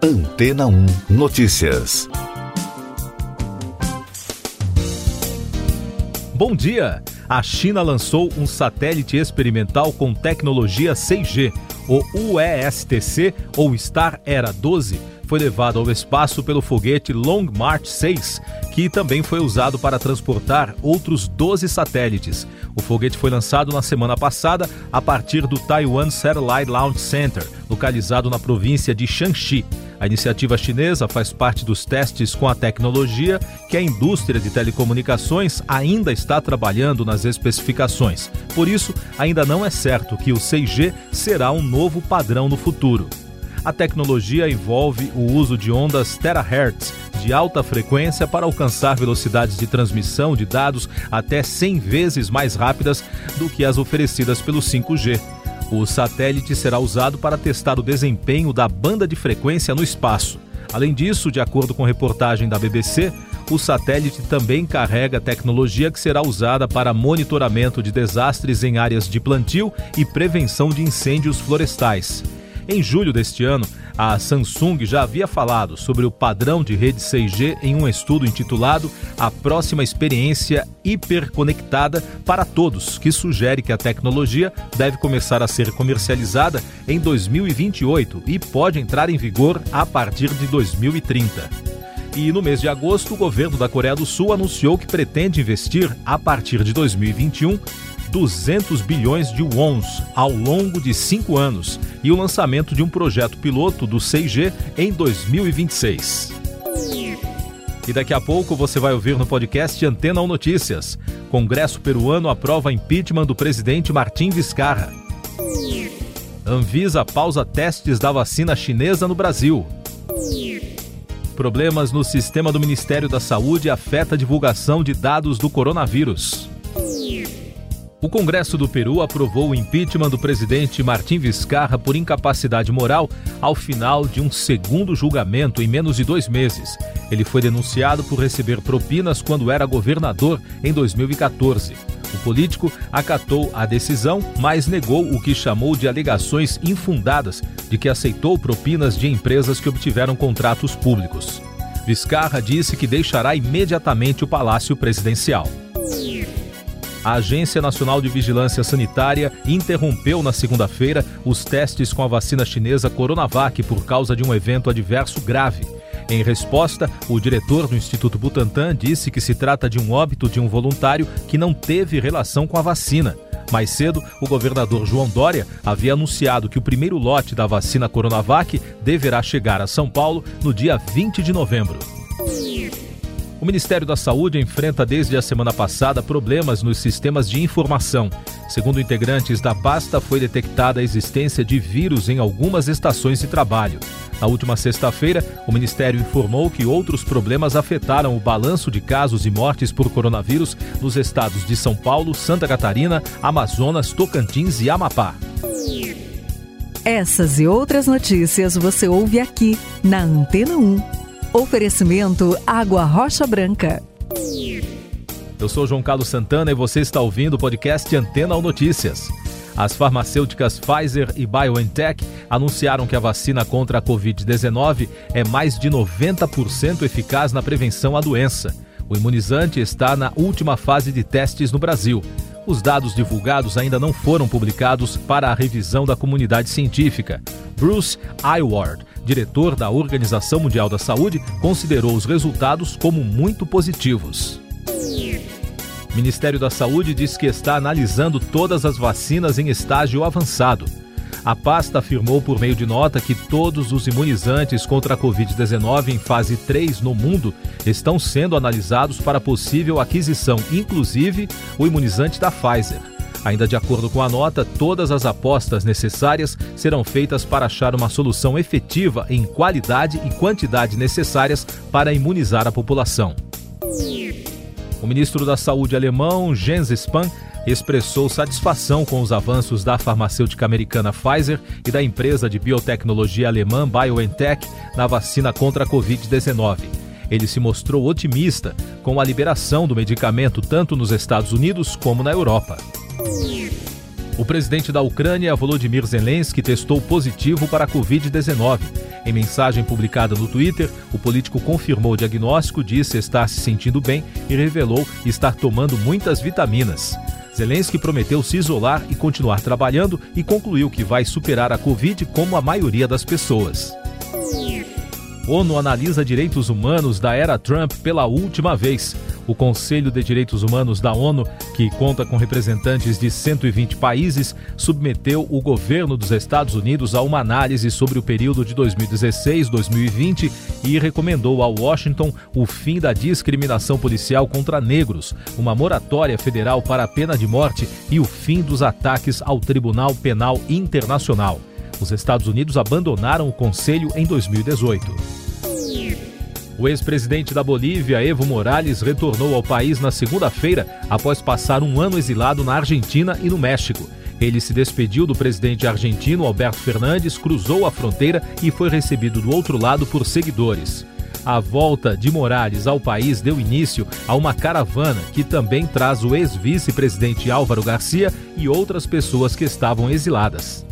Antena 1 Notícias. Bom dia! A China lançou um satélite experimental com tecnologia 6G. O UESTC, ou Star Era 12, foi levado ao espaço pelo foguete Long March 6, que também foi usado para transportar outros 12 satélites. O foguete foi lançado na semana passada a partir do Taiwan Satellite Launch Center, localizado na província de Shanxi. A iniciativa chinesa faz parte dos testes com a tecnologia que a indústria de telecomunicações ainda está trabalhando nas especificações. Por isso, ainda não é certo que o 6G será um novo padrão no futuro. A tecnologia envolve o uso de ondas terahertz de alta frequência para alcançar velocidades de transmissão de dados até 100 vezes mais rápidas do que as oferecidas pelo 5G. O satélite será usado para testar o desempenho da banda de frequência no espaço. Além disso, de acordo com reportagem da BBC, o satélite também carrega tecnologia que será usada para monitoramento de desastres em áreas de plantio e prevenção de incêndios florestais. Em julho deste ano, a Samsung já havia falado sobre o padrão de rede 6G em um estudo intitulado A Próxima Experiência Hiperconectada para Todos, que sugere que a tecnologia deve começar a ser comercializada em 2028 e pode entrar em vigor a partir de 2030. E no mês de agosto, o governo da Coreia do Sul anunciou que pretende investir, a partir de 2021, 200 bilhões de wons ao longo de cinco anos e o lançamento de um projeto piloto do 6G em 2026. E daqui a pouco você vai ouvir no podcast Antena 1 Notícias. Congresso peruano aprova impeachment do presidente Martim Vizcarra. Anvisa pausa testes da vacina chinesa no Brasil. Problemas no sistema do Ministério da Saúde afeta a divulgação de dados do coronavírus. O Congresso do Peru aprovou o impeachment do presidente Martim Vizcarra por incapacidade moral ao final de um segundo julgamento em menos de dois meses. Ele foi denunciado por receber propinas quando era governador em 2014. O político acatou a decisão, mas negou o que chamou de alegações infundadas de que aceitou propinas de empresas que obtiveram contratos públicos. Vizcarra disse que deixará imediatamente o Palácio Presidencial. A Agência Nacional de Vigilância Sanitária interrompeu na segunda-feira os testes com a vacina chinesa Coronavac por causa de um evento adverso grave. Em resposta, o diretor do Instituto Butantan disse que se trata de um óbito de um voluntário que não teve relação com a vacina. Mais cedo, o governador João Dória havia anunciado que o primeiro lote da vacina Coronavac deverá chegar a São Paulo no dia 20 de novembro. O Ministério da Saúde enfrenta desde a semana passada problemas nos sistemas de informação. Segundo integrantes da pasta, foi detectada a existência de vírus em algumas estações de trabalho. Na última sexta-feira, o Ministério informou que outros problemas afetaram o balanço de casos e mortes por coronavírus nos estados de São Paulo, Santa Catarina, Amazonas, Tocantins e Amapá. Essas e outras notícias você ouve aqui na Antena 1. Oferecimento Água Rocha Branca. Eu sou João Carlos Santana e você está ouvindo o podcast Antena ou Notícias. As farmacêuticas Pfizer e BioNTech anunciaram que a vacina contra a Covid-19 é mais de 90% eficaz na prevenção à doença. O imunizante está na última fase de testes no Brasil. Os dados divulgados ainda não foram publicados para a revisão da comunidade científica. Bruce Iward, diretor da Organização Mundial da Saúde, considerou os resultados como muito positivos. O Ministério da Saúde diz que está analisando todas as vacinas em estágio avançado. A pasta afirmou por meio de nota que todos os imunizantes contra a Covid-19 em fase 3 no mundo estão sendo analisados para possível aquisição, inclusive o imunizante da Pfizer. Ainda de acordo com a nota, todas as apostas necessárias serão feitas para achar uma solução efetiva em qualidade e quantidade necessárias para imunizar a população. O ministro da Saúde alemão, Jens Spahn, expressou satisfação com os avanços da farmacêutica americana Pfizer e da empresa de biotecnologia alemã BioNTech na vacina contra a Covid-19. Ele se mostrou otimista com a liberação do medicamento tanto nos Estados Unidos como na Europa. O presidente da Ucrânia, Volodymyr Zelensky, testou positivo para a Covid-19. Em mensagem publicada no Twitter, o político confirmou o diagnóstico, disse estar se sentindo bem e revelou estar tomando muitas vitaminas. Zelensky prometeu se isolar e continuar trabalhando e concluiu que vai superar a Covid como a maioria das pessoas. ONU analisa direitos humanos da era Trump pela última vez. O Conselho de Direitos Humanos da ONU, que conta com representantes de 120 países, submeteu o governo dos Estados Unidos a uma análise sobre o período de 2016-2020 e recomendou ao Washington o fim da discriminação policial contra negros, uma moratória federal para a pena de morte e o fim dos ataques ao Tribunal Penal Internacional. Os Estados Unidos abandonaram o Conselho em 2018. O ex-presidente da Bolívia, Evo Morales, retornou ao país na segunda-feira após passar um ano exilado na Argentina e no México. Ele se despediu do presidente argentino Alberto Fernandes, cruzou a fronteira e foi recebido do outro lado por seguidores. A volta de Morales ao país deu início a uma caravana que também traz o ex-vice-presidente Álvaro Garcia e outras pessoas que estavam exiladas.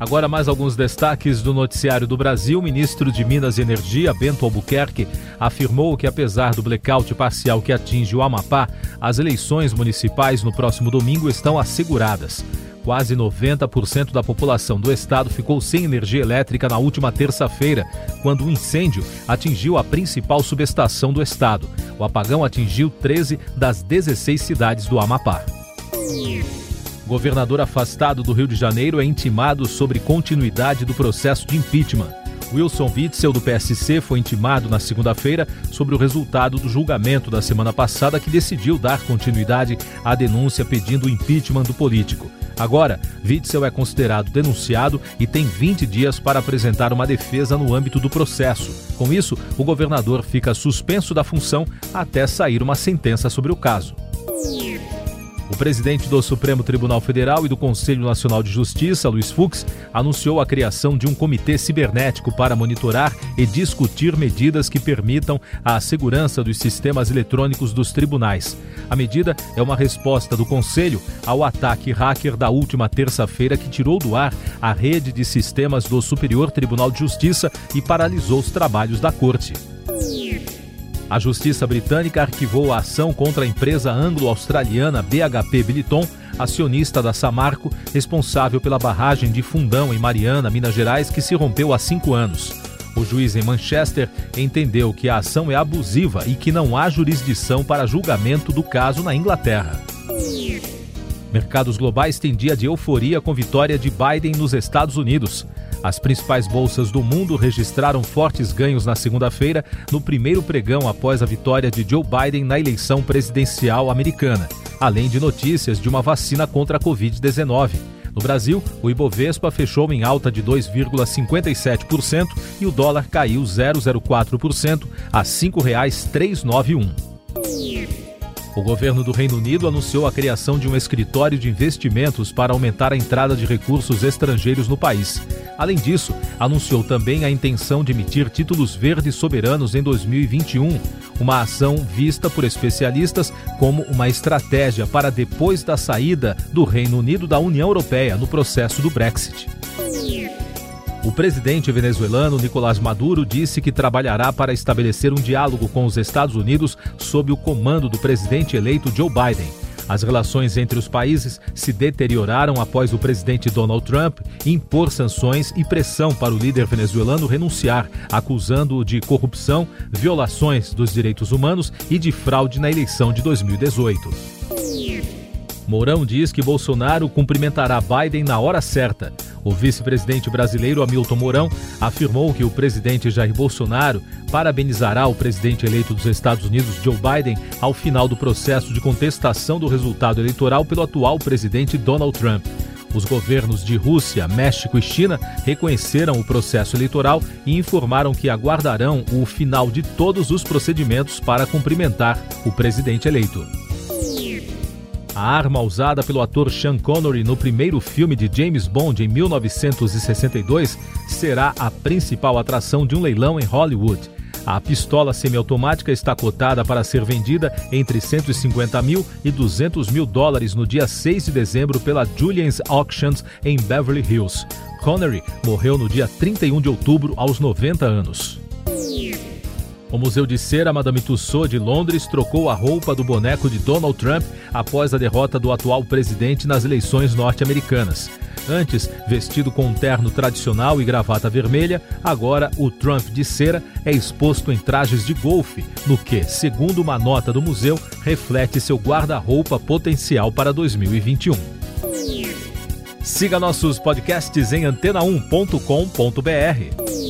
Agora mais alguns destaques do noticiário do Brasil. O ministro de Minas e Energia, Bento Albuquerque, afirmou que apesar do blackout parcial que atinge o Amapá, as eleições municipais no próximo domingo estão asseguradas. Quase 90% da população do estado ficou sem energia elétrica na última terça-feira, quando um incêndio atingiu a principal subestação do estado. O apagão atingiu 13 das 16 cidades do Amapá. Governador afastado do Rio de Janeiro é intimado sobre continuidade do processo de impeachment. Wilson Witzel, do PSC, foi intimado na segunda-feira sobre o resultado do julgamento da semana passada que decidiu dar continuidade à denúncia pedindo o impeachment do político. Agora, Witzel é considerado denunciado e tem 20 dias para apresentar uma defesa no âmbito do processo. Com isso, o governador fica suspenso da função até sair uma sentença sobre o caso. O presidente do Supremo Tribunal Federal e do Conselho Nacional de Justiça, Luiz Fux, anunciou a criação de um comitê cibernético para monitorar e discutir medidas que permitam a segurança dos sistemas eletrônicos dos tribunais. A medida é uma resposta do Conselho ao ataque hacker da última terça-feira que tirou do ar a rede de sistemas do Superior Tribunal de Justiça e paralisou os trabalhos da Corte. A Justiça Britânica arquivou a ação contra a empresa anglo-australiana BHP Billiton, acionista da Samarco, responsável pela barragem de Fundão em Mariana, Minas Gerais, que se rompeu há cinco anos. O juiz em Manchester entendeu que a ação é abusiva e que não há jurisdição para julgamento do caso na Inglaterra. Mercados globais têm dia de euforia com vitória de Biden nos Estados Unidos. As principais bolsas do mundo registraram fortes ganhos na segunda-feira, no primeiro pregão após a vitória de Joe Biden na eleição presidencial americana, além de notícias de uma vacina contra a Covid-19. No Brasil, o Ibovespa fechou em alta de 2,57% e o dólar caiu 0,04% a R$ 5,391. O governo do Reino Unido anunciou a criação de um escritório de investimentos para aumentar a entrada de recursos estrangeiros no país. Além disso, anunciou também a intenção de emitir títulos verdes soberanos em 2021, uma ação vista por especialistas como uma estratégia para depois da saída do Reino Unido da União Europeia no processo do Brexit. O presidente venezuelano Nicolás Maduro disse que trabalhará para estabelecer um diálogo com os Estados Unidos sob o comando do presidente eleito Joe Biden. As relações entre os países se deterioraram após o presidente Donald Trump impor sanções e pressão para o líder venezuelano renunciar, acusando-o de corrupção, violações dos direitos humanos e de fraude na eleição de 2018. Mourão diz que Bolsonaro cumprimentará Biden na hora certa. O vice-presidente brasileiro Hamilton Mourão afirmou que o presidente Jair Bolsonaro parabenizará o presidente eleito dos Estados Unidos, Joe Biden, ao final do processo de contestação do resultado eleitoral pelo atual presidente Donald Trump. Os governos de Rússia, México e China reconheceram o processo eleitoral e informaram que aguardarão o final de todos os procedimentos para cumprimentar o presidente eleito. A arma usada pelo ator Sean Connery no primeiro filme de James Bond em 1962 será a principal atração de um leilão em Hollywood. A pistola semiautomática está cotada para ser vendida entre 150 mil e 200 mil dólares no dia 6 de dezembro pela Julian's Auctions em Beverly Hills. Connery morreu no dia 31 de outubro aos 90 anos. O Museu de Cera Madame Tussauds de Londres trocou a roupa do boneco de Donald Trump após a derrota do atual presidente nas eleições norte-americanas. Antes, vestido com um terno tradicional e gravata vermelha, agora o Trump de cera é exposto em trajes de golfe, no que, segundo uma nota do museu, reflete seu guarda-roupa potencial para 2021. Siga nossos podcasts em antena1.com.br.